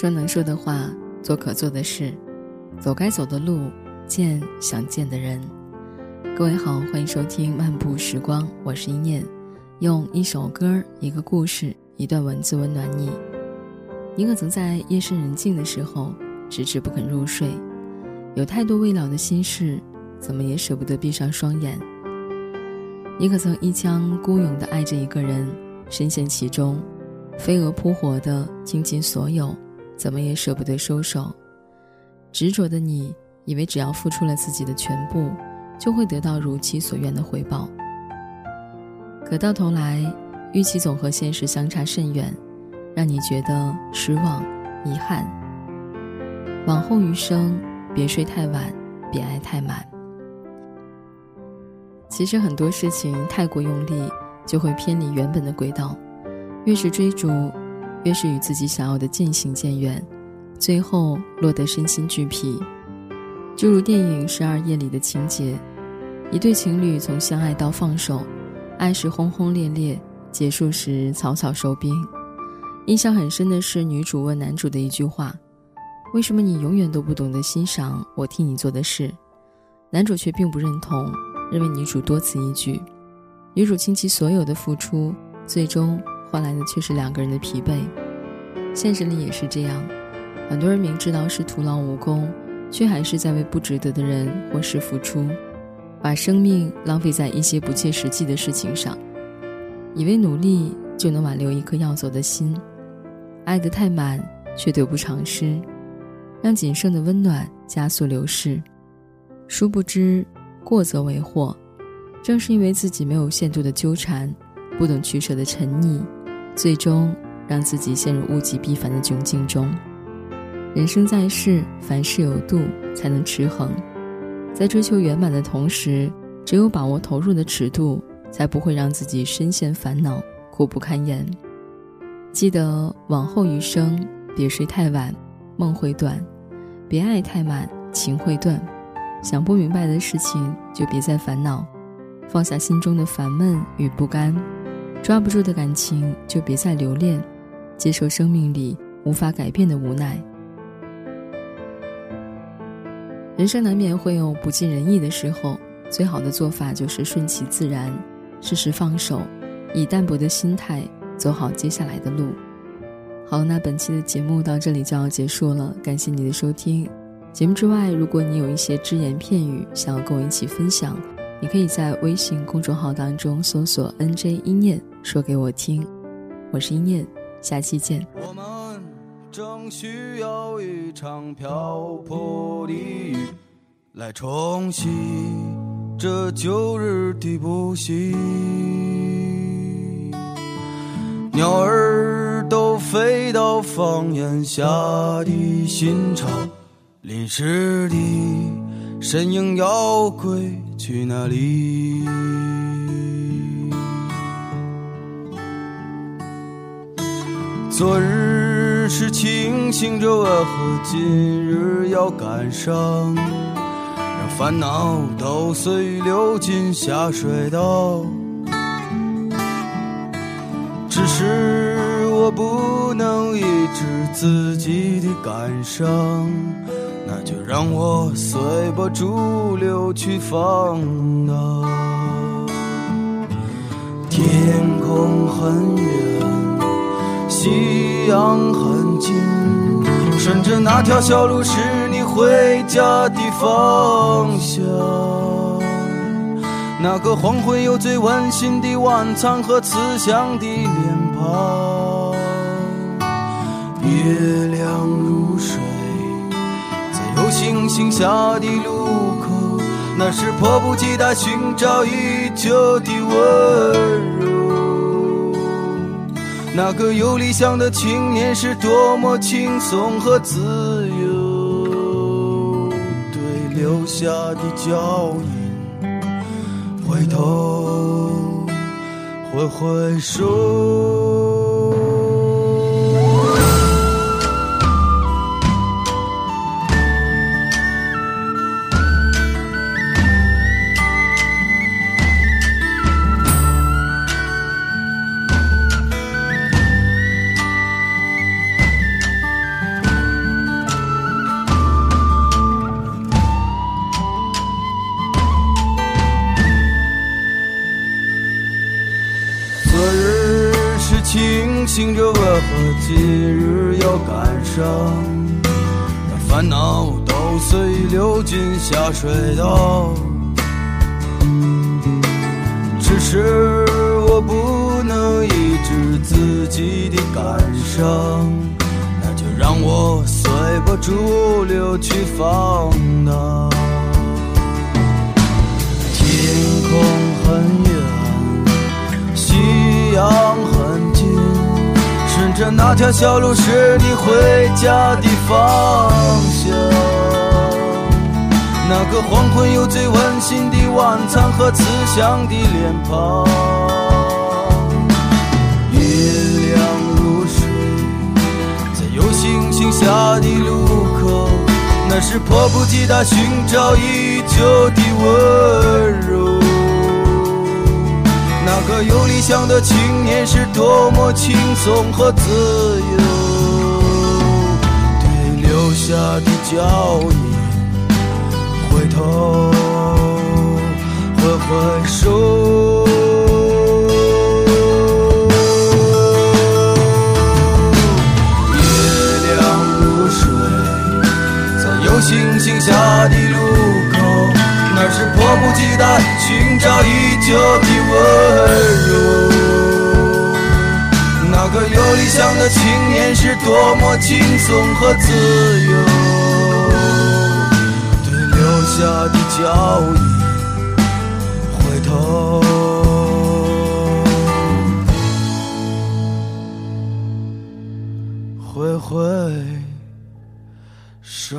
说能说的话，做可做的事，走该走的路，见想见的人。各位好，欢迎收听漫步时光，我是一念，用一首歌、一个故事、一段文字温暖你。你可曾在夜深人静的时候，迟迟不肯入睡？有太多未了的心事，怎么也舍不得闭上双眼？你可曾一腔孤勇地爱着一个人，深陷其中，飞蛾扑火地倾尽所有？怎么也舍不得收手，执着的你以为只要付出了自己的全部，就会得到如其所愿的回报。可到头来，预期总和现实相差甚远，让你觉得失望、遗憾。往后余生，别睡太晚，别爱太满。其实很多事情太过用力，就会偏离原本的轨道，越是追逐。越是与自己想要的渐行渐远，最后落得身心俱疲。就如电影《十二夜》里的情节，一对情侣从相爱到放手，爱时轰轰烈烈，结束时草草收兵。印象很深的是女主问男主的一句话：“为什么你永远都不懂得欣赏我替你做的事？”男主却并不认同，认为女主多此一举。女主倾其所有的付出，最终。换来的却是两个人的疲惫，现实里也是这样，很多人明知道是徒劳无功，却还是在为不值得的人或事付出，把生命浪费在一些不切实际的事情上，以为努力就能挽留一颗要走的心，爱得太满却得不偿失，让仅剩的温暖加速流逝，殊不知过则为祸，正是因为自己没有限度的纠缠，不懂取舍的沉溺。最终让自己陷入物极必反的窘境中。人生在世，凡事有度，才能持衡。在追求圆满的同时，只有把握投入的尺度，才不会让自己深陷烦恼，苦不堪言。记得往后余生，别睡太晚，梦会短；别爱太满，情会断。想不明白的事情，就别再烦恼，放下心中的烦闷与不甘。抓不住的感情就别再留恋，接受生命里无法改变的无奈。人生难免会有不尽人意的时候，最好的做法就是顺其自然，适时放手，以淡泊的心态走好接下来的路。好，那本期的节目到这里就要结束了，感谢你的收听。节目之外，如果你有一些只言片语想要跟我一起分享。你可以在微信公众号当中搜索 “nj 一念”，说给我听。我是一念，下期见。我们正需要一场瓢泼的雨，来冲洗这旧日的不幸。鸟儿都飞到房檐下的新巢，淋湿的。身影要归去哪里？昨日是清醒着，为何今日要感伤？让烦恼都随雨流进下水道。只是不能抑制自己的感伤。那就让我随波逐流去放荡。天空很远，夕阳很近，顺着那条小路是你回家的方向。那个黄昏有最温馨的晚餐和慈祥的脸庞，月亮如水。在有星星下的路口，那是迫不及待寻找已久的温柔。那个有理想的青年是多么轻松和自由。对留下的脚印，回头挥挥手。醒着，为何今日有感伤？那烦恼都随流进下水道。只是我不能抑制自己的感伤，那就让我随波逐流去放荡。天空那条小路是你回家的方向。那个黄昏有最温馨的晚餐和慈祥的脸庞。月亮如水，在有星星下的路口，那是迫不及待寻找已久的温柔。那个有理想的青年是多么轻松和自由，对留下的脚印。回头，挥挥手。月亮如水，在有星星下的路口，那是迫不及待寻找已久的青年是多么轻松和自由。对留下的脚印，回头，挥挥手。